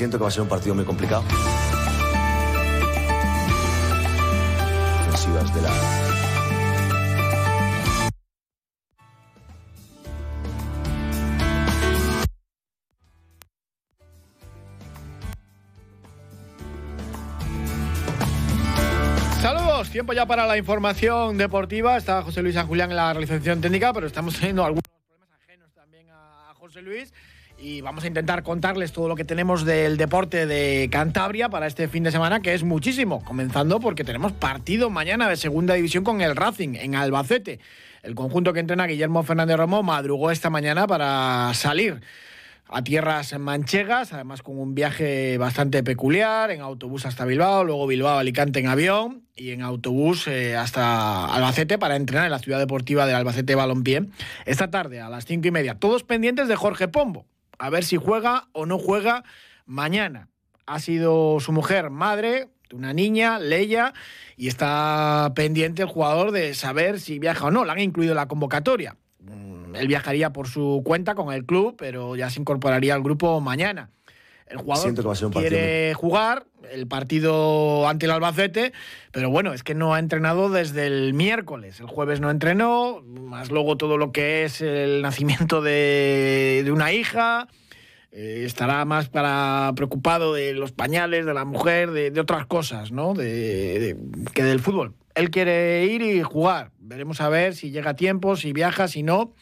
Siento que va a ser un partido muy complicado. Ofensivas de la. Tiempo ya para la información deportiva. Está José Luis San Julián en la realización técnica, pero estamos teniendo algunos problemas ajenos también a José Luis y vamos a intentar contarles todo lo que tenemos del deporte de Cantabria para este fin de semana, que es muchísimo, comenzando porque tenemos partido mañana de segunda división con el Racing en Albacete. El conjunto que entrena Guillermo Fernández Romo madrugó esta mañana para salir a tierras manchegas, además con un viaje bastante peculiar, en autobús hasta Bilbao, luego Bilbao-Alicante en avión y en autobús eh, hasta Albacete para entrenar en la ciudad deportiva del Albacete Balompié esta tarde a las cinco y media. Todos pendientes de Jorge Pombo, a ver si juega o no juega mañana. Ha sido su mujer madre de una niña, Leia, y está pendiente el jugador de saber si viaja o no. La han incluido en la convocatoria él viajaría por su cuenta con el club, pero ya se incorporaría al grupo mañana. El jugador quiere jugar el partido ante el Albacete, pero bueno, es que no ha entrenado desde el miércoles. El jueves no entrenó, más luego todo lo que es el nacimiento de, una hija. Eh, estará más para preocupado de los pañales, de la mujer, de, otras cosas, ¿no? que del fútbol. Él quiere ir y jugar. Veremos a ver si llega a tiempo, si viaja, si no.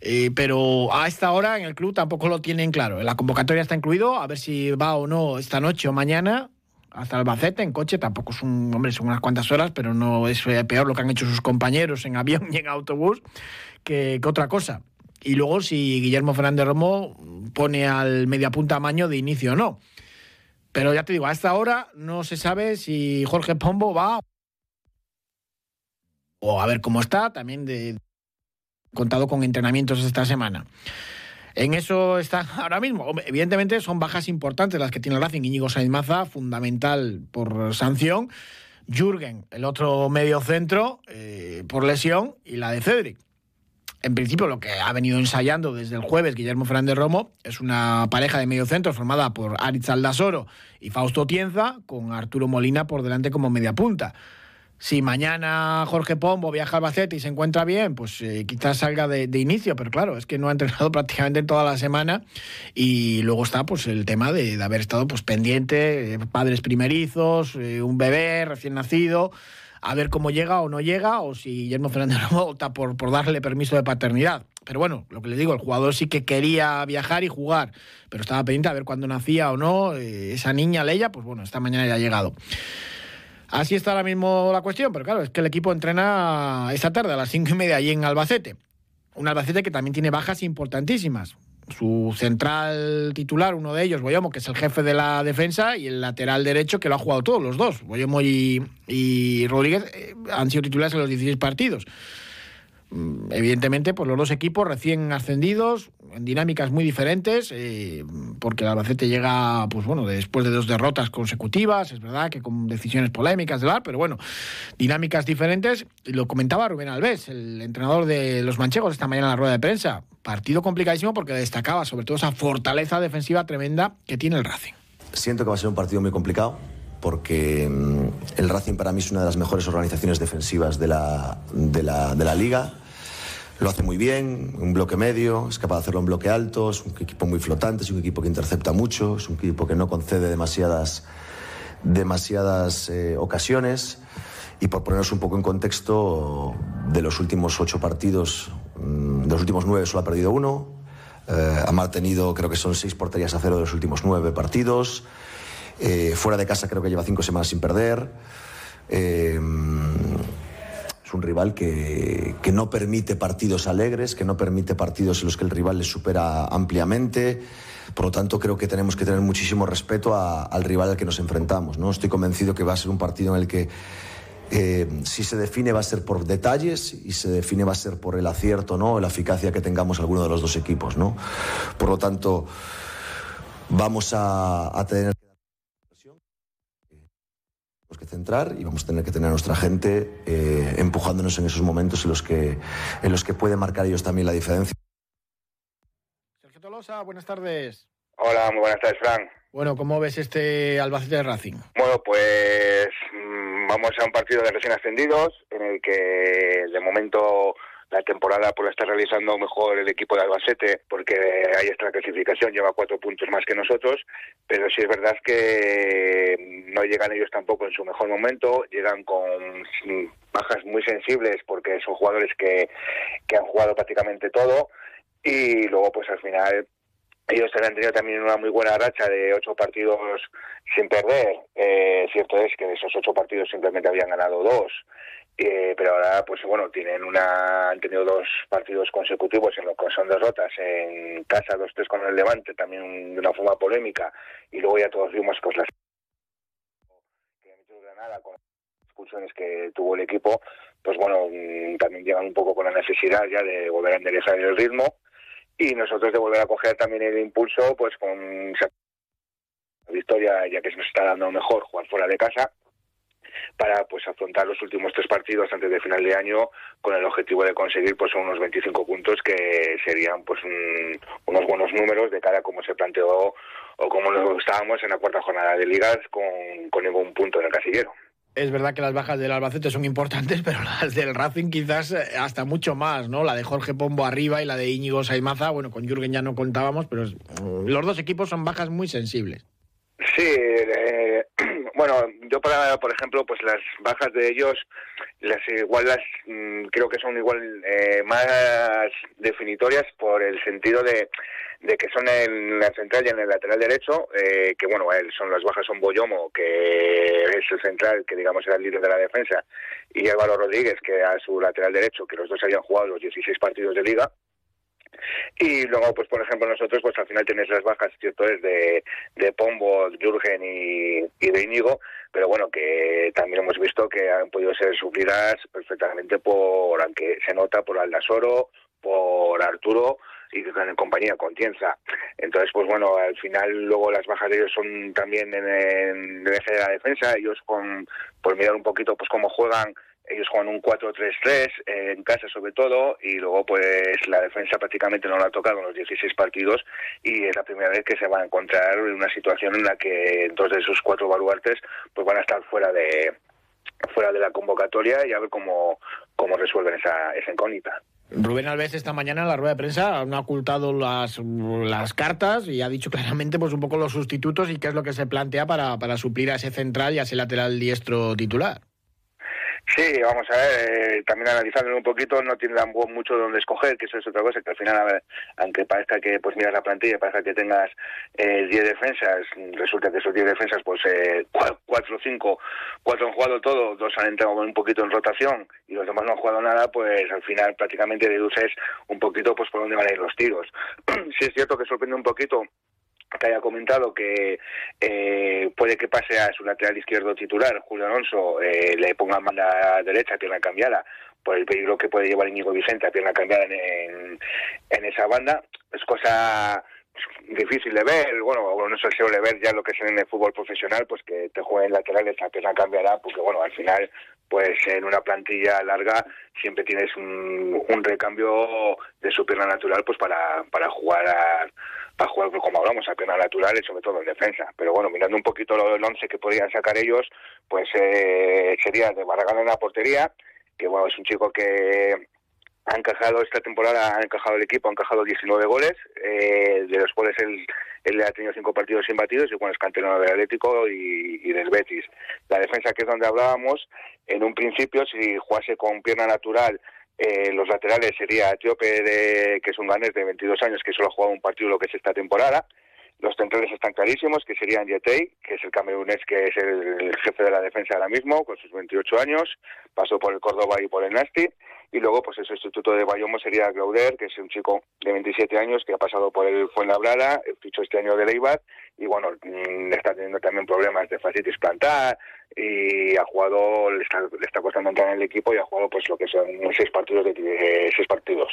Eh, pero a esta hora en el club tampoco lo tienen claro. La convocatoria está incluido, a ver si va o no esta noche o mañana hasta Albacete en coche. Tampoco es un, hombre, son unas cuantas horas, pero no es eh, peor lo que han hecho sus compañeros en avión y en autobús que, otra cosa. Y luego si Guillermo Fernández Romo pone al mediapunta Maño de inicio o no. Pero ya te digo, a esta hora no se sabe si Jorge Pombo va o a ver cómo está, también de contado con entrenamientos esta semana. En eso está ahora mismo. Evidentemente son bajas importantes las que tiene el Racing. Íñigo Sainz Maza, fundamental por sanción. Jürgen, el otro medio centro, eh, por lesión. Y la de Cedric. En principio, lo que ha venido ensayando desde el jueves Guillermo Fernández Romo es una pareja de medio centro formada por Aritz Aldasoro y Fausto Tienza, con Arturo Molina por delante como media punta. Si mañana Jorge Pombo viaja al Albacete y se encuentra bien, pues eh, quizás salga de, inicio, pero claro, es que no ha entrenado prácticamente toda la semana y luego está pues el tema de, haber estado pues pendiente, eh, padres primerizos, eh, un bebé recién nacido, a ver cómo llega o no llega, o si Guillermo Fernández no opta por, por darle permiso de paternidad. Pero bueno, lo que le digo, el jugador sí que quería viajar y jugar, pero estaba pendiente a ver cuándo nacía o no esa niña Leia, pues bueno, esta mañana ya ha llegado. Así está ahora mismo la cuestión, pero claro, es que el equipo entrena esta tarde a las cinco y media allí en Albacete. Un Albacete que también tiene bajas importantísimas. Su central titular, uno de ellos, Boyomo, que es el jefe de la defensa, y el lateral derecho, que lo ha jugado todos los dos. Boyomo y, y Rodríguez eh, han sido titulares en los 16 partidos. Mm, evidentemente, pues los dos equipos recién ascendidos, en dinámicas muy diferentes, eh, porque el Albacete llega, pues bueno, después de dos derrotas consecutivas, es verdad que con decisiones polémicas de VAR, pero bueno, dinámicas diferentes. Lo comentaba Rubén Alves, el entrenador de los manchegos, esta mañana en la rueda de prensa. Partido complicadísimo porque destacaba sobre todo esa fortaleza defensiva tremenda que tiene el Racing. Siento que va a ser un partido muy complicado porque mm, el Racing para mí es una de las mejores organizaciones defensivas de la, de la, liga. Lo hace muy bien, un bloque medio, es capaz de hacerlo en bloque alto, es un equipo muy flotante, es un equipo que intercepta mucho, es un equipo que no concede demasiadas, demasiadas eh, ocasiones. Y por ponernos un poco en contexto, de los últimos ocho partidos, mm, de los últimos nueve solo ha perdido uno. Eh, ha mantenido, creo que son seis porterías a cero de los últimos nueve partidos. Eh, fuera de casa creo que lleva cinco semanas sin perder. Eh, es un rival que, no permite partidos alegres, que no permite partidos en los que el rival le supera ampliamente. Por lo tanto, creo que tenemos que tener muchísimo respeto al rival al que nos enfrentamos. ¿no? Estoy convencido que va a ser un partido en el que eh, si se define va a ser por detalles y se define va a ser por el acierto, ¿no? la eficacia que tengamos alguno de los dos equipos. ¿no? Por lo tanto, vamos a, a tener que centrar y vamos a tener que tener a nuestra gente eh, empujándonos en esos momentos en los que en los que pueden marcar ellos también la diferencia. Sergio Tolosa, buenas tardes. Hola, muy buenas tardes, Fran. Bueno, ¿cómo ves este Albacete Racing? Bueno, pues mm, vamos a un partido de recién ascendidos en el que de momento la temporada pues la está realizando mejor el equipo de Albacete porque ahí está la clasificación, lleva cuatro puntos más que nosotros, pero sí es verdad que no llegan ellos tampoco en su mejor momento, llegan con bajas muy sensibles porque son jugadores que, que han jugado prácticamente todo y luego pues al final ellos han tenido también una muy buena racha de ocho partidos sin perder. Eh, cierto es que de esos ocho partidos simplemente habían ganado dos. Eh, pero ahora, pues bueno, tienen una, han tenido dos partidos consecutivos en lo que son derrotas en casa, dos tres con el Levante, también de una forma polémica, y luego ya todos vimos pues las que Granada con las expulsiones que tuvo el equipo, pues bueno, mm, también llegan un poco con la necesidad ya de volver a enderezar el ritmo y nosotros de volver a coger también el impulso, pues con victoria, ya que se nos está dando mejor jugar fuera de casa para pues afrontar los últimos tres partidos antes de final de año con el objetivo de conseguir pues unos 25 puntos que serían pues unos buenos números de cara a cómo se planteó o como lo estábamos en la cuarta jornada de ligas con, con ningún punto en el casillero. Es verdad que las bajas del Albacete son importantes, pero las del Racing quizás eh, hasta mucho más, ¿no? La de Jorge Pombo arriba y la de Íñigo Saimaza, bueno, con Jürgen ya no contábamos, pero los dos equipos son bajas muy sensibles. Sí, eh, bueno, yo para, por ejemplo, pues las bajas de ellos, las igual las mm, creo que son igual eh, más definitorias por el sentido de, de que son en la central y en el lateral derecho, eh, que bueno, son las bajas son Boyomo, que es el central, que digamos era el líder de la defensa, y Álvaro Rodríguez, que a su lateral derecho, que los dos habían jugado los 16 partidos de liga, y luego, pues por ejemplo, nosotros, pues al final tenéis las bajas, ¿cierto? Es de, de Pombo, Jürgen y, y de Íñigo, pero bueno, que también hemos visto que han podido ser suplidas perfectamente por, aunque se nota, por Aldasoro, por Arturo y en compañía con Tienza. Entonces, pues bueno, al final luego las bajas de ellos son también en, el eje de la defensa, ellos con por mirar un poquito pues cómo juegan ellos juegan un 4-3-3 en casa sobre todo y luego pues la defensa prácticamente no la ha tocado en los 16 partidos y es la primera vez que se va a encontrar en una situación en la que dos de sus cuatro baluartes pues van a estar fuera de fuera de la convocatoria y a ver cómo, cómo resuelven esa, esa incógnita. Rubén Alves esta mañana en la rueda de prensa no ha ocultado las, las cartas y ha dicho claramente pues un poco los sustitutos y qué es lo que se plantea para, para suplir a ese central y a ese lateral diestro titular. Sí, vamos a ver, eh, también analizándolo un poquito, no tiene mucho donde escoger, que eso es otra cosa, que al final, a ver, aunque parezca que pues miras la plantilla, parezca que tengas 10 eh, defensas, resulta que esos 10 defensas, pues eh, 4 o 5, 4 han jugado todo, dos han entrado un poquito en rotación y los demás no han jugado nada, pues al final prácticamente deduces un poquito pues por dónde van a ir los tiros. sí es cierto que sorprende un poquito que haya comentado que eh, puede que pase a su lateral izquierdo titular, Julio Alonso, eh, le ponga banda derecha, pierna cambiada, por el peligro que puede llevar Íñigo Vicente a pierna cambiada en, en, esa banda. Es cosa difícil de ver, bueno, no suele ver ya lo que es en el fútbol profesional, pues que te jueguen laterales a pierna cambiará, porque bueno, al final, pues en una plantilla larga siempre tienes un, un recambio de su pierna natural, pues para, para jugar a para jugar como hablamos a pena natural y sobre todo en defensa. Pero bueno, mirando un poquito el once que podrían sacar ellos, pues eh, sería de Barragán en la portería, que bueno, es un chico que ha encajado esta temporada, ha encajado el equipo, ha encajado 19 goles, eh, de los cuales él, él ha tenido cinco partidos sin batidos y bueno, es canterano del Atlético y, y, del Betis. La defensa que es donde hablábamos, en un principio, si jugase con pierna natural eh, los laterales sería Etíope, de, que es un ganés de 22 años, que solo ha jugado un partido lo que es esta temporada. Los centrales están clarísimos, que serían Yetei, que es el camerunés que es el, jefe de la defensa ahora mismo, con sus 28 años, pasó por el Córdoba y por el Nasti. Y luego, pues el sustituto de Bayomo sería Clauder, que es un chico de 27 años que ha pasado por el Fuenlabrada, fichó este año de Leibar, y bueno, mm, está teniendo también problemas de fascitis plantar, y ha jugado, le está, le está costando entrar en el equipo y ha jugado pues lo que son seis partidos de seis partidos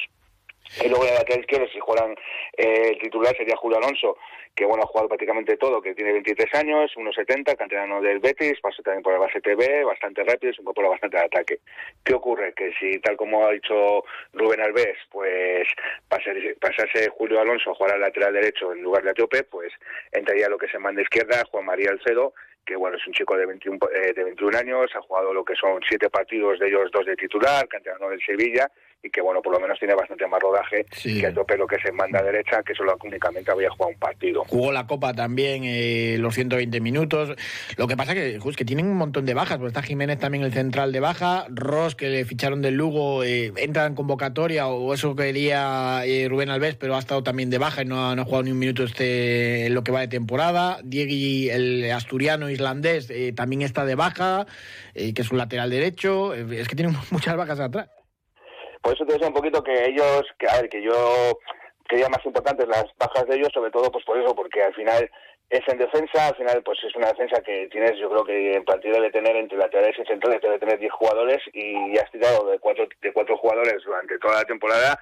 Y luego en la lateral izquierdo, si juegan eh, el titular, sería Julio Alonso, que bueno, ha jugado prácticamente todo, que tiene 23 años, 1,70, canterano del Betis, pasó también por el base TV, bastante rápido, se incorpora bastante al ataque. ¿Qué ocurre? Que si, tal como ha dicho Rubén Alves, pues pasase, pasase Julio Alonso a jugar al lateral derecho en lugar de Atiope, pues entraría lo que se manda izquierda, Juan María Alcedo, que bueno, es un chico de 21, eh, de 21 años, ha jugado lo que son siete partidos, de ellos dos de titular, canterano del Sevilla, y que bueno, por lo menos tiene bastante más rodaje que el tope lo que se manda a derecha, que solo únicamente había jugado un partido. Jugó la Copa también eh, los 120 minutos. Lo que pasa que, que tienen un montón de bajas, porque está Jiménez también el central de baja, Ross que le ficharon del Lugo, eh, entra en convocatoria, o eso quería eh, Rubén Alves, pero ha estado también de baja y no ha, no ha jugado ni un minuto este en lo que va de temporada. Diego, el asturiano islandés, eh, también está de baja, que es un lateral derecho. es que tienen muchas bajas atrás. Por eso te decía un poquito que ellos, que a ver, que yo quería más importantes las bajas de ellos, sobre todo pues por eso, porque al final es en defensa, al final pues es una defensa que tienes, yo creo que en partido debe tener entre laterales y centrales, debe tener 10 jugadores y has tirado de cuatro, de cuatro jugadores durante toda la temporada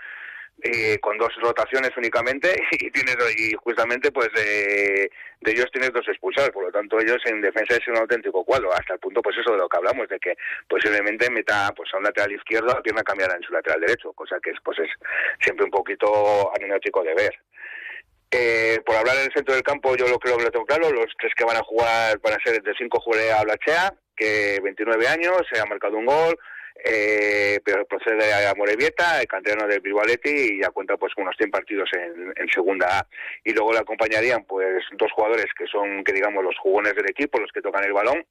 eh, con dos rotaciones únicamente y tienes y justamente pues de, ellos tienes dos expulsados por lo tanto ellos en defensa es un auténtico cuadro hasta el punto pues eso de lo que hablamos de que posiblemente meta pues a un lateral izquierdo a pierna cambiará en su lateral derecho cosa que es pues es siempre un poquito anecdótico de ver eh, por hablar en el centro del campo, yo lo creo que lo tengo claro. Los tres que van a jugar van a ser de cinco a Blachea, que 29 años, se ha marcado un gol, eh, pero procede a Morevieta, el canterano del Bilbaletti y ya cuenta pues con unos 100 partidos en, en, segunda A. Y luego le acompañarían pues dos jugadores que son, que digamos, los jugones del equipo, los que tocan el balón,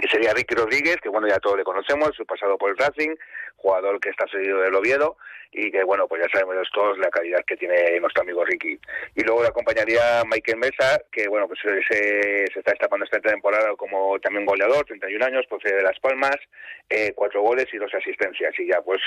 que sería Ricky Rodríguez, que bueno, ya todos le conocemos, su pasado por el Racing, jugador que está seguido del Oviedo, y que bueno, pues ya sabemos todos la calidad que tiene nuestro amigo Ricky. Y luego le acompañaría Michael Mesa, que bueno, pues se, está destapando esta temporada como también goleador, 31 años, procede de Las Palmas, eh, cuatro goles y dos asistencias, y ya pues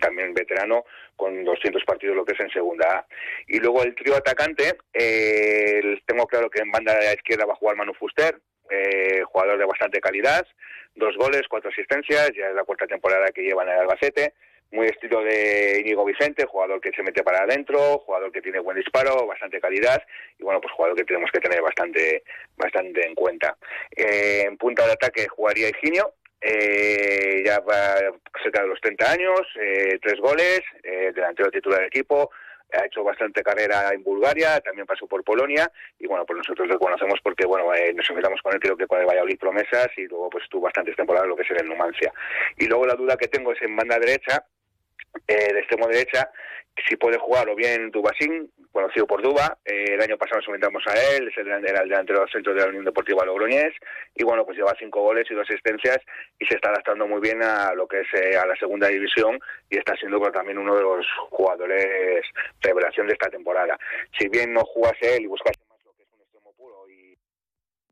también veterano con 200 partidos lo que es en segunda A. Y luego el trío atacante, eh, tengo claro que en banda izquierda va a jugar Manu Fuster, eh, jugador de bastante calidad, dos goles, cuatro asistencias, ya es la cuarta temporada que lleva en el Albacete, muy estilo de Íñigo Vicente, jugador que se mete para adentro, jugador que tiene buen disparo, bastante calidad y bueno, pues jugador que tenemos que tener bastante bastante en cuenta. Eh, en punta de ataque jugaría Higinio, eh, ya va cerca de los 30 años, eh, tres goles, eh, delantero titular del equipo, ha hecho bastante carrera en Bulgaria, también pasó por Polonia y bueno, pues nosotros lo conocemos porque bueno, eh, nos enfrentamos con él creo que con el Valladolid Promesas y luego pues tuvo bastantes temporadas lo que es el Numancia. Y luego la duda que tengo es en banda derecha, eh, de extremo derecha, si puede jugar o bien Dubasín, conocido por Duba, eh, el año pasado nos enfrentamos a él, es el, era el delantero del centro de la Unión Deportiva Logroñés, y bueno, pues lleva cinco goles y dos asistencias y se está adaptando muy bien a lo que es eh, a la segunda división y está siendo pues, también uno de los jugadores revelación de esta temporada. Si bien no jugase él y buscase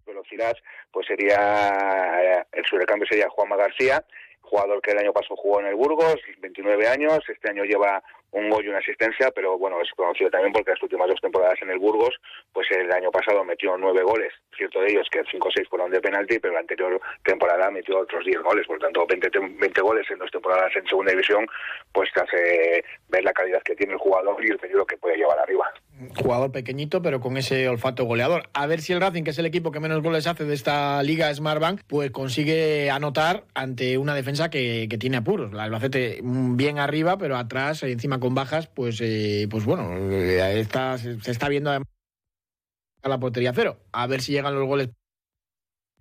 velocidad, pues sería, el recambio sería Juanma García, jugador que el año pasado jugó en el Burgos, 29 años, este año lleva un gol y una asistencia, pero bueno, es conocido también porque las últimas dos temporadas en el Burgos, pues el año pasado metió nueve goles, cierto de ellos que cinco o seis fueron de penalti, pero la anterior temporada metió otros diez goles, por lo tanto 20, 20 goles en dos temporadas en segunda división, pues te hace ver la calidad que tiene el jugador y el peligro que puede llevar arriba. Jugador pequeñito, pero con ese olfato goleador. A ver si el Racing, que es el equipo que menos goles hace de esta liga Smartbank, pues consigue anotar ante una defensa que, que tiene apuros. La Albacete mm, bien arriba, pero atrás, encima con bajas, pues, eh, pues bueno, eh, está, se, está viendo a la portería cero. A ver si llegan los goles.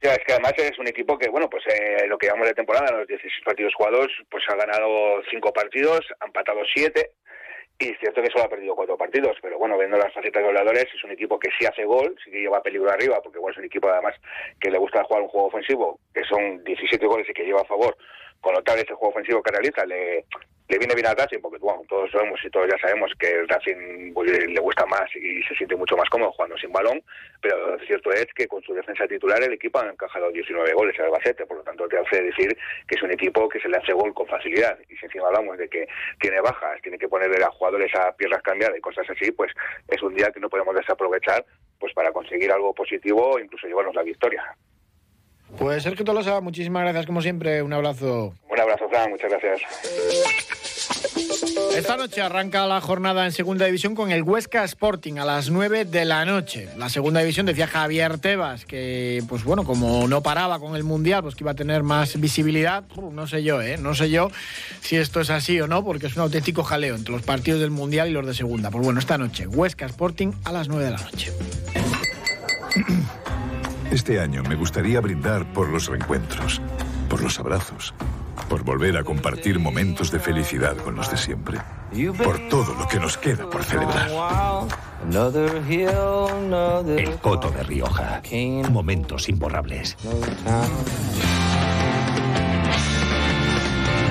Ya, es que además es un equipo que, bueno, pues eh, lo que llamamos de temporada, los 16 partidos jugados, pues ha ganado 5 partidos, ha empatado 7, y es cierto que solo ha perdido 4 partidos, pero bueno, viendo las facetas de goleadores, es un equipo que sí hace gol, sí que lleva peligro arriba, porque bueno, es un equipo además que le gusta jugar un juego ofensivo, que son 17 goles y que lleva a favor, con lo tal, este juego ofensivo que realiza le, le viene bien al Racing porque bueno, todos sabemos y todos ya sabemos que el Racing pues, le gusta más y se siente mucho más cómodo jugando sin balón, pero cierto es que con su defensa titular el equipo ha encajado 19 goles en Albacete, por lo tanto te hace decir que es un equipo que se le hace gol con facilidad y si encima hablamos de que tiene bajas, tiene que ponerle a jugadores a piernas cambiadas y cosas así, pues es un día que no podemos desaprovechar pues para conseguir algo positivo o incluso llevarnos la victoria. Pues Sergio Tolosa, muchísimas gracias como siempre, un abrazo. Un abrazo, Fran, muchas gracias. Esta noche arranca la jornada en segunda división con el Huesca Sporting a las 9 de la noche. La segunda división decía Javier Tebas que, pues bueno, como no paraba con el Mundial, pues que iba a tener más visibilidad. no sé yo, ¿eh? No sé yo si esto es así o no, porque es un auténtico jaleo entre los partidos del Mundial y los de segunda. Pues bueno, esta noche, Huesca Sporting a las 9 de la noche. Este año me gustaría brindar por los reencuentros, por los abrazos por volver a compartir momentos de felicidad con los de siempre, por todo lo que nos queda por celebrar. El Coto de Rioja. Momentos imborrables.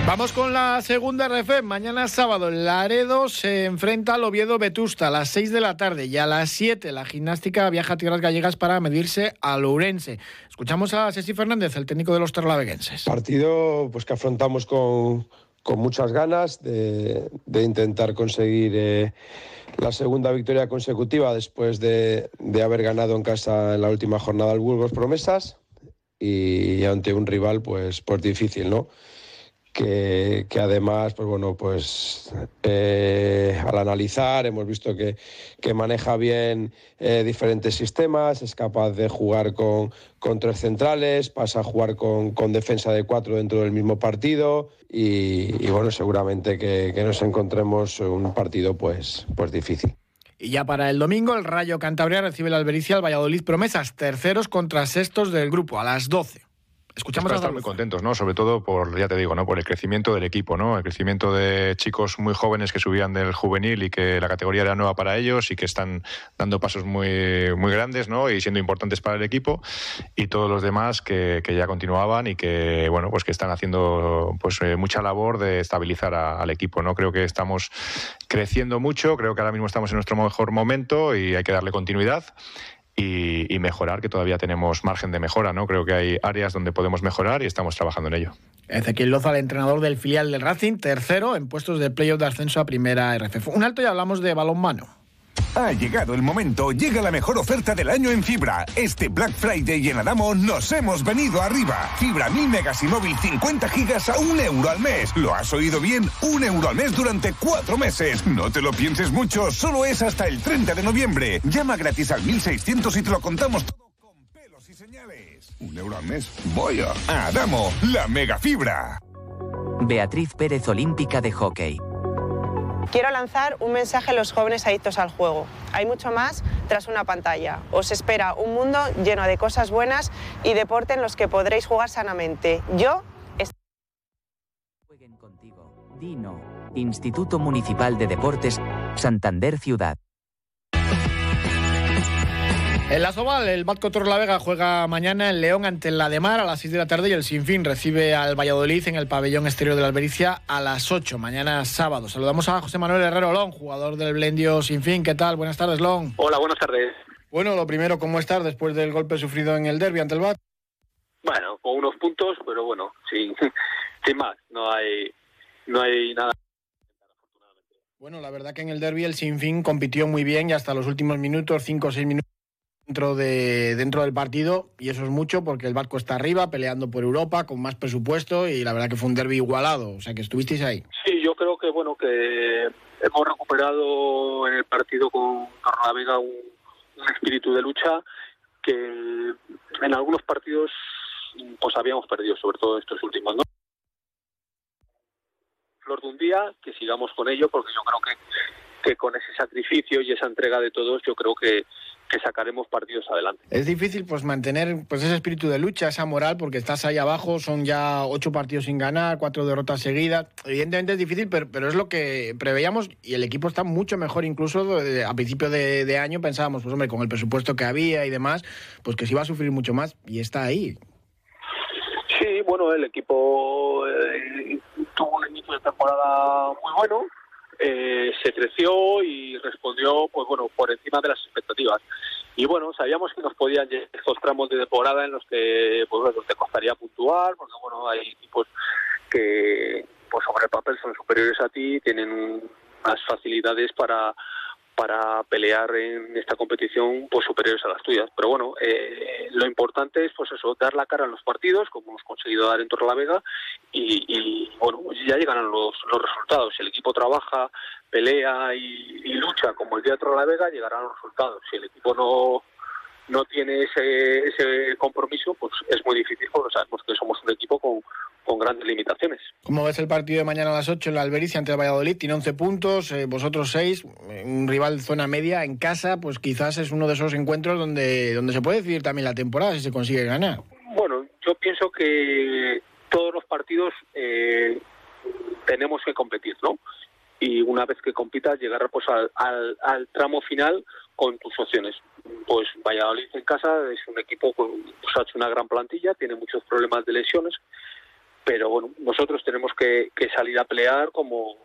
Vamos con la segunda RF. Mañana sábado, Laredo se enfrenta al Oviedo Vetusta a las 6 de la tarde y a las 7 la gimnástica viaja a Tierras Gallegas para medirse a Lourense. Escuchamos a Ceci Fernández, el técnico de los terlaveguenses. Partido pues, que afrontamos con, muchas ganas de, intentar conseguir eh, la segunda victoria consecutiva después de, haber ganado en casa en la última jornada al Burgos Promesas y ante un rival pues, pues difícil, ¿no? Que, además, pues bueno, pues eh, al analizar hemos visto que, maneja bien eh, diferentes sistemas, es capaz de jugar con, tres centrales, pasa a jugar con, defensa de cuatro dentro del mismo partido y, bueno, seguramente que, nos encontremos un partido pues, pues difícil. Y ya para el domingo, el Rayo Cantabria recibe la Albericia al Valladolid Promesas, terceros contra sextos del grupo, a las 12. Escuchamos estar muy contentos, ¿no? Sobre todo por, ya te digo, ¿no? Por el crecimiento del equipo, ¿no? El crecimiento de chicos muy jóvenes que subían del juvenil y que la categoría era nueva para ellos y que están dando pasos muy, muy grandes, ¿no? Y siendo importantes para el equipo y todos los demás que, ya continuaban y que, bueno, pues que están haciendo pues eh, mucha labor de estabilizar al equipo, ¿no? Creo que estamos creciendo mucho, creo que ahora mismo estamos en nuestro mejor momento y hay que darle continuidad y, mejorar, que todavía tenemos margen de mejora, ¿no? Creo que hay áreas donde podemos mejorar y estamos trabajando en ello. Ezequiel Loza, el entrenador del filial del Racing, tercero en puestos de playoff de ascenso a primera RFF. Un alto y hablamos de balón mano. Ha llegado el momento, llega la mejor oferta del año en fibra. Este Black Friday en Adamo nos hemos venido arriba. Fibra 1000 megas y móvil 50 gigas a un euro al mes. ¿Lo has oído bien? Un euro al mes durante cuatro meses. No te lo pienses mucho, solo es hasta el 30 de noviembre. Llama gratis al 1600 y te lo contamos todo con pelos y señales. Un euro al mes. Voy a Adamo, la mega fibra. Beatriz Pérez Olímpica de Hockey. Quiero lanzar un mensaje a los jóvenes adictos al juego. Hay mucho más tras una pantalla. Os espera un mundo lleno de cosas buenas y deporte en los que podréis jugar sanamente. Yo Jueguen contigo. Dino, Instituto Municipal de Deportes, Santander Ciudad. En la Soval, el Batco La Vega juega mañana en León ante la de Mar a las 6 de la tarde y el Sinfín recibe al Valladolid en el pabellón exterior de la Albericia a las 8, mañana sábado. Saludamos a José Manuel Herrero Long, jugador del Blendio Sinfín. ¿Qué tal? Buenas tardes, Long. Hola, buenas tardes. Bueno, lo primero, ¿cómo estás después del golpe sufrido en el derby ante el Bat? Bueno, con unos puntos, pero bueno, sin, sin más, no hay, no hay nada. Bueno, la verdad que en el derby el Sinfín compitió muy bien y hasta los últimos minutos, 5 o 6 minutos dentro, de, dentro del partido y eso es mucho porque el barco está arriba peleando por Europa con más presupuesto y la verdad que fue un derby igualado, o sea que estuvisteis ahí. Sí, yo creo que bueno que hemos recuperado en el partido con Vega un, un espíritu de lucha que en algunos partidos pues habíamos perdido, sobre todo estos últimos, ¿no? Flor de un día, que sigamos con ello porque yo creo que, que con ese sacrificio y esa entrega de todos yo creo que que sacaremos partidos adelante. Es difícil pues mantener pues ese espíritu de lucha, esa moral, porque estás ahí abajo, son ya ocho partidos sin ganar, cuatro derrotas seguidas. Evidentemente es difícil, pero, pero es lo que preveíamos y el equipo está mucho mejor incluso a principio de, año pensábamos, pues hombre, con el presupuesto que había y demás, pues que se iba a sufrir mucho más y está ahí. Sí, bueno, el equipo eh, tuvo un inicio de temporada muy bueno, eh, se creció y respondió pues bueno por encima de las expectativas. Y bueno sabíamos que nos podían llegar estos tramos de temporada en los que pues bueno, te costaría puntuar porque bueno hay equipos que pues sobre el papel son superiores a ti tienen más facilidades para para pelear en esta competición pues superiores a las tuyas. Pero bueno, eh, lo importante es pues eso, dar la cara en los partidos, como hemos conseguido dar en Torrelavega, y, y bueno, pues ya llegarán los, los resultados. Si el equipo trabaja, pelea y, lucha como el día de Torrelavega, llegarán los resultados. Si el equipo no no tiene ese, ese compromiso, pues es muy difícil porque sabemos que somos un equipo con, con grandes limitaciones. ¿Cómo ves el partido de mañana a las 8 en la Albericia ante el Valladolid? Tiene 11 puntos, eh, vosotros 6, un rival zona media en casa, pues quizás es uno de esos encuentros donde, donde se puede decidir también la temporada si se consigue ganar. Bueno, yo pienso que todos los partidos eh, tenemos que competir, ¿no? Y una vez que compitas, llegar pues al, al, al tramo final con tus opciones. Pues Valladolid en casa es un equipo que pues, ha hecho una gran plantilla, tiene muchos problemas de lesiones, pero bueno, nosotros tenemos que, que salir a pelear como,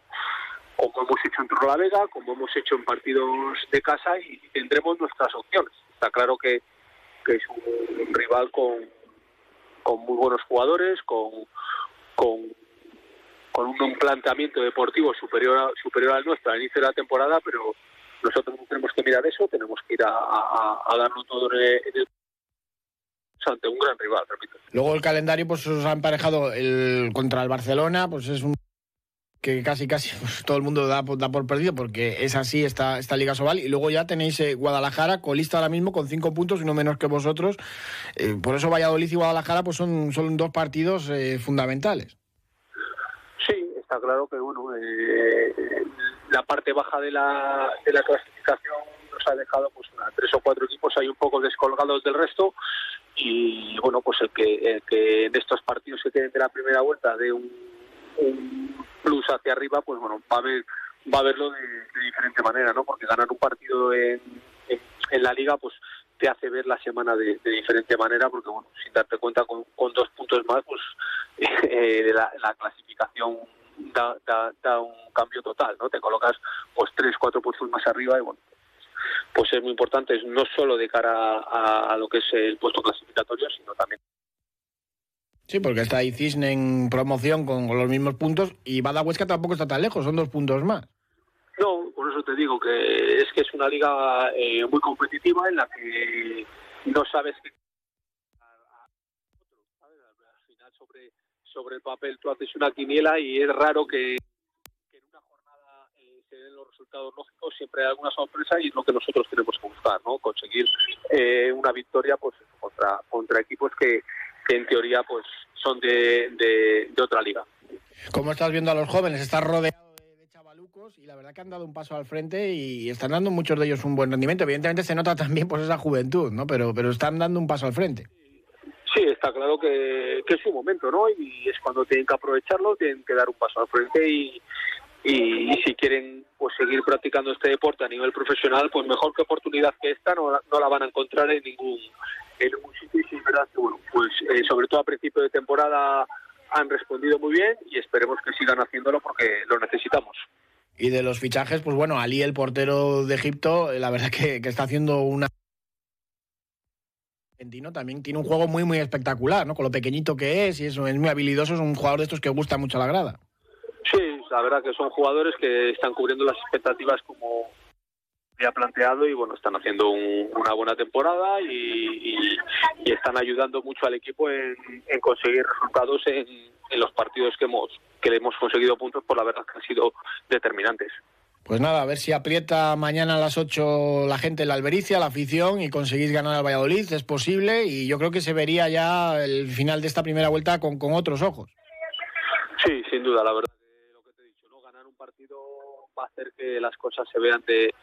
como hemos hecho en la Vega, como hemos hecho en partidos de casa y tendremos nuestras opciones. Está claro que, que es un rival con, con muy buenos jugadores, con, con, con un planteamiento deportivo superior, a, superior al nuestro al inicio de la temporada, pero nosotros no tenemos que mirar eso, tenemos que ir a, a, a darlo todo en el, ante un gran rival, repito. Luego el calendario, pues os ha emparejado el contra el Barcelona, pues es un que casi casi pues, todo el mundo da, da, por perdido porque es así esta, esta Liga Sobal. Y luego ya tenéis eh, Guadalajara colista ahora mismo con cinco puntos y no menos que vosotros. Eh, por eso Valladolid y Guadalajara pues son, son dos partidos eh, fundamentales. Sí está claro que bueno la parte baja de la, de la clasificación nos ha dejado pues tres o cuatro equipos ahí un poco descolgados del resto. Y bueno pues el que, el que en estos partidos que queden de la primera vuelta de un, plus hacia arriba pues bueno va a ver va a verlo de, de diferente manera no porque ganar un partido en, en, la liga pues te hace ver la semana de, de diferente manera porque bueno sin darte cuenta con, con dos puntos más pues eh, la, la clasificación Da, da, da, un cambio total, ¿no? Te colocas pues tres, cuatro puestos más arriba y bueno, pues es muy importante, no solo de cara a, a lo que es el puesto clasificatorio, sino también Sí, porque está ahí Cisne en promoción con, con los mismos puntos y Bada Huesca tampoco está tan lejos, son dos puntos más. No, por eso te digo que es que es una liga eh, muy competitiva en la que no sabes qué sobre el papel tú haces una quiniela y es raro que, en una jornada eh, se den los resultados lógicos, siempre hay alguna sorpresa y es lo que nosotros tenemos que buscar, ¿no? Conseguir eh, una victoria pues contra, contra equipos que, que en teoría pues son de, de, otra liga. ¿Cómo estás viendo a los jóvenes? Estás rodeado de, de, chavalucos y la verdad que han dado un paso al frente y están dando muchos de ellos un buen rendimiento. Evidentemente se nota también pues esa juventud, ¿no? Pero, pero están dando un paso al frente. Sí, está claro que, que, es su momento, ¿no? Y es cuando tienen que aprovecharlo, tienen que dar un paso al frente y, y, si quieren pues seguir practicando este deporte a nivel profesional, pues mejor que oportunidad que esta no, la van a encontrar en ningún, en ningún sitio. Y sí, es verdad que, bueno, pues eh, sobre todo a principio de temporada han respondido muy bien y esperemos que sigan haciéndolo porque lo necesitamos. Y de los fichajes, pues bueno, Ali, el portero de Egipto, la verdad que está haciendo una también tiene un juego muy muy espectacular, ¿no? Con lo pequeñito que es y eso es muy habilidoso, es un jugador de estos que gusta mucho a la grada. Sí, la verdad que son jugadores que están cubriendo las expectativas como ha planteado y bueno están haciendo un, una buena temporada y, están ayudando mucho al equipo en, en conseguir resultados en, en, los partidos que hemos que le hemos conseguido puntos por la verdad que han sido determinantes. Pues nada, a ver si aprieta mañana a las 8 la gente en la Albericia, la afición, y conseguís ganar al Valladolid, es posible, y yo creo que se vería ya el final de esta primera vuelta con, con otros ojos. Sí, sin duda, la verdad que lo que te he dicho, ¿no? Ganar un partido va a hacer que las cosas se vean de,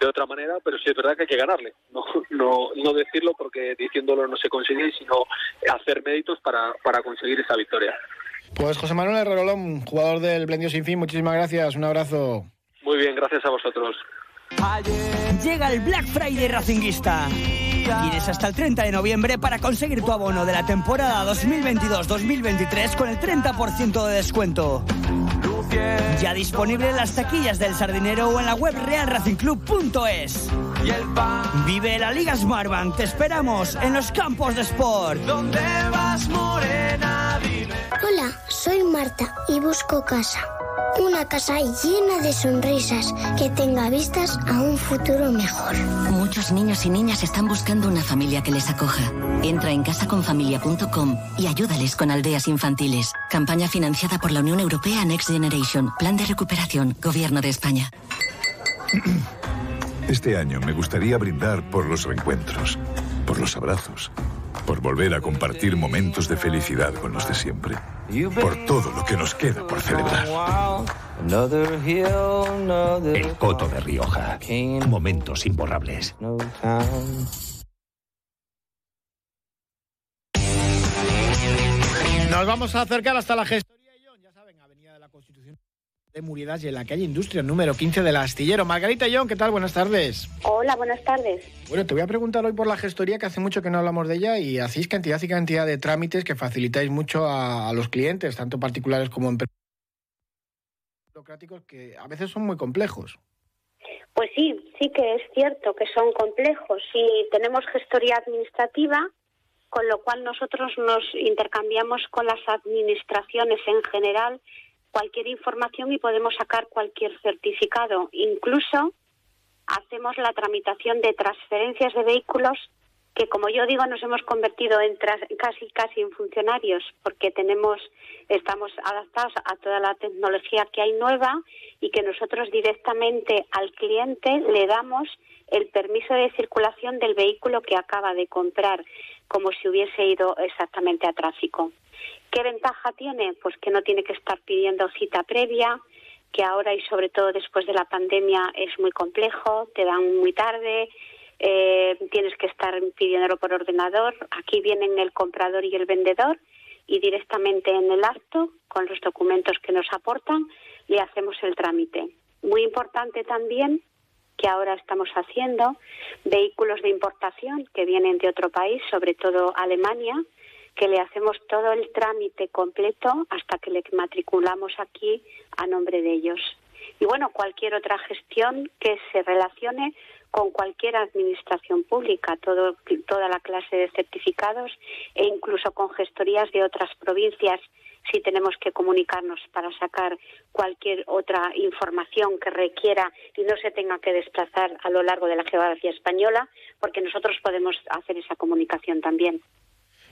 de otra manera, pero sí es verdad que hay que ganarle. No, no, no decirlo porque diciéndolo no se consigue, sino hacer méritos para, para conseguir esa victoria. Pues José Manuel Herrerolón, jugador del Blendio Sin Fin, muchísimas gracias, un abrazo. Muy bien, gracias a vosotros. Llega el Black Friday Racinguista. Tienes hasta el 30 de noviembre para conseguir tu abono de la temporada 2022-2023 con el 30% de descuento. Ya disponible en las taquillas del Sardinero o en la web realracingclub.es. Vive la Liga Smartbank. Te esperamos en los campos de sport. ¿Dónde vas, morena? Dime. Hola, soy Marta y busco casa. Una casa llena de sonrisas que tenga vistas a un futuro mejor. Muchos niños y niñas están buscando una familia que les acoja. Entra en casaconfamilia.com y ayúdales con aldeas infantiles. Campaña financiada por la Unión Europea Next Generation. Plan de recuperación. Gobierno de España. Este año me gustaría brindar por los reencuentros, por los abrazos, por volver a compartir momentos de felicidad con los de siempre, por todo lo que nos queda por celebrar. El Coto de Rioja. Momentos imborrables. Nos vamos a acercar hasta la gestoría ya saben, Avenida de la Constitución de Muridas y en la calle Industria, número 15 del Astillero. Margarita John, ¿qué tal? Buenas tardes. Hola, buenas tardes. Bueno, te voy a preguntar hoy por la gestoría, que hace mucho que no hablamos de ella y hacéis cantidad y cantidad de trámites que facilitáis mucho a, a los clientes, tanto particulares como empresas burocráticos, que a veces son muy complejos. Pues sí, sí que es cierto que son complejos y tenemos gestoría administrativa, con lo cual nosotros nos intercambiamos con las administraciones en general cualquier información y podemos sacar cualquier certificado. Incluso hacemos la tramitación de transferencias de vehículos que como yo digo nos hemos convertido en casi casi en funcionarios porque tenemos estamos adaptados a toda la tecnología que hay nueva y que nosotros directamente al cliente le damos el permiso de circulación del vehículo que acaba de comprar como si hubiese ido exactamente a tráfico. ¿Qué ventaja tiene? Pues que no tiene que estar pidiendo cita previa, que ahora y sobre todo después de la pandemia es muy complejo, te dan muy tarde, eh, tienes que estar pidiéndolo por ordenador. Aquí vienen el comprador y el vendedor y directamente en el acto, con los documentos que nos aportan, le hacemos el trámite. Muy importante también que ahora estamos haciendo vehículos de importación que vienen de otro país, sobre todo Alemania, que le hacemos todo el trámite completo hasta que le matriculamos aquí a nombre de ellos. Y bueno, cualquier otra gestión que se relacione con cualquier administración pública, todo, toda la clase de certificados e incluso con gestorías de otras provincias si tenemos que comunicarnos para sacar cualquier otra información que requiera y no se tenga que desplazar a lo largo de la geografía española, porque nosotros podemos hacer esa comunicación también.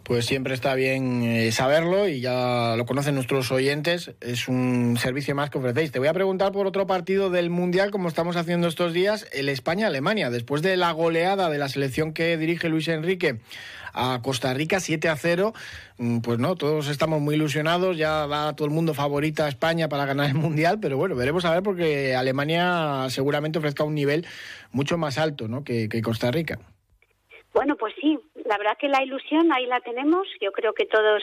Pues siempre está bien eh, saberlo y ya lo conocen nuestros oyentes. Es un servicio más que ofrecéis. Te voy a preguntar por otro partido del Mundial, como estamos haciendo estos días, el España-Alemania. Después de la goleada de la selección que dirige Luis Enrique a Costa Rica 7 a 0, mm, pues no, todos estamos muy ilusionados. Ya va todo el mundo favorita a España para ganar el Mundial, pero bueno, veremos a ver porque Alemania seguramente ofrezca un nivel mucho más alto ¿no? que, que Costa Rica. Bueno, pues sí, la verdad que la ilusión ahí la tenemos. Yo creo que todos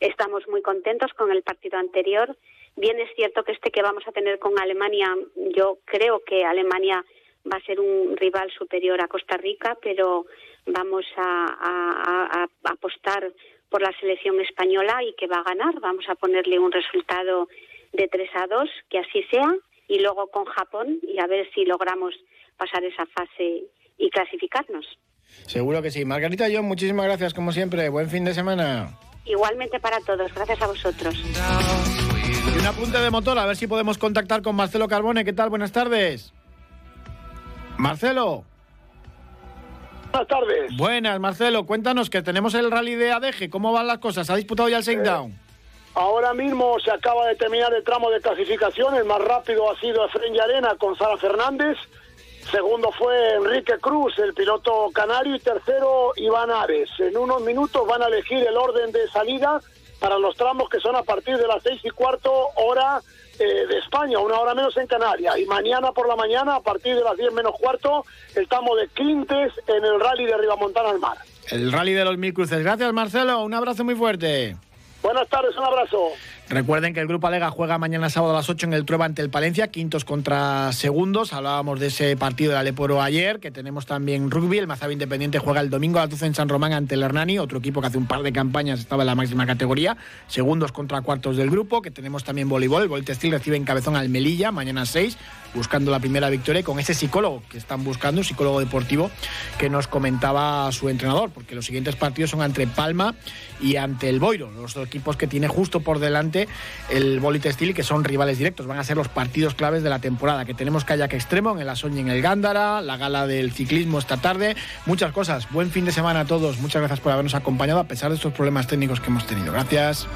estamos muy contentos con el partido anterior. Bien es cierto que este que vamos a tener con Alemania, yo creo que Alemania va a ser un rival superior a Costa Rica, pero vamos a, a- apostar por la selección española y que va a ganar. Vamos a ponerle un resultado de 3 a 2, que así sea, y luego con Japón y a ver si logramos pasar esa fase y clasificarnos. Seguro que sí. Margarita John, muchísimas gracias como siempre. Buen fin de semana. Igualmente para todos, gracias a vosotros. Y un apunte de motor, a ver si podemos contactar con Marcelo Carbone. ¿Qué tal? Buenas tardes. Marcelo. Buenas tardes. Buenas, Marcelo. Cuéntanos que tenemos el rally de Adeje. ¿Cómo van las cosas? ¿Ha disputado ya el shakedown? Ahora mismo se acaba de terminar el tramo de clasificación. El más rápido ha sido Efren Arena con Sara Fernández. Segundo fue Enrique Cruz, el piloto canario. Y tercero, Iván Ares. En unos minutos van a elegir el orden de salida para los tramos que son a partir de las seis y cuarto hora eh, de España, una hora menos en Canarias. Y mañana por la mañana, a partir de las diez menos cuarto, el tramo de Clintes en el rally de Ribamontana al Mar. El rally de los mil cruces. Gracias, Marcelo. Un abrazo muy fuerte. Buenas tardes, un abrazo. Recuerden que el Grupo Alega juega mañana sábado a las 8 en el Trueba ante el Palencia, quintos contra segundos. Hablábamos de ese partido de Aleporo ayer, que tenemos también rugby. El Mazaba Independiente juega el domingo a las 12 en San Román ante el Hernani, otro equipo que hace un par de campañas estaba en la máxima categoría. Segundos contra cuartos del grupo, que tenemos también voleibol. El Voltestil recibe en cabezón al Melilla, mañana 6, buscando la primera victoria y con ese psicólogo que están buscando, un psicólogo deportivo, que nos comentaba su entrenador, porque los siguientes partidos son ante Palma y ante el Boiro, los dos equipos que tiene justo por delante ante el Boli Textil que son rivales directos. Van a ser los partidos claves de la temporada, que tenemos kayak extremo en el Asoñ en el Gándara, la gala del ciclismo esta tarde, muchas cosas. Buen fin de semana a todos. Muchas gracias por habernos acompañado a pesar de estos problemas técnicos que hemos tenido. Gracias.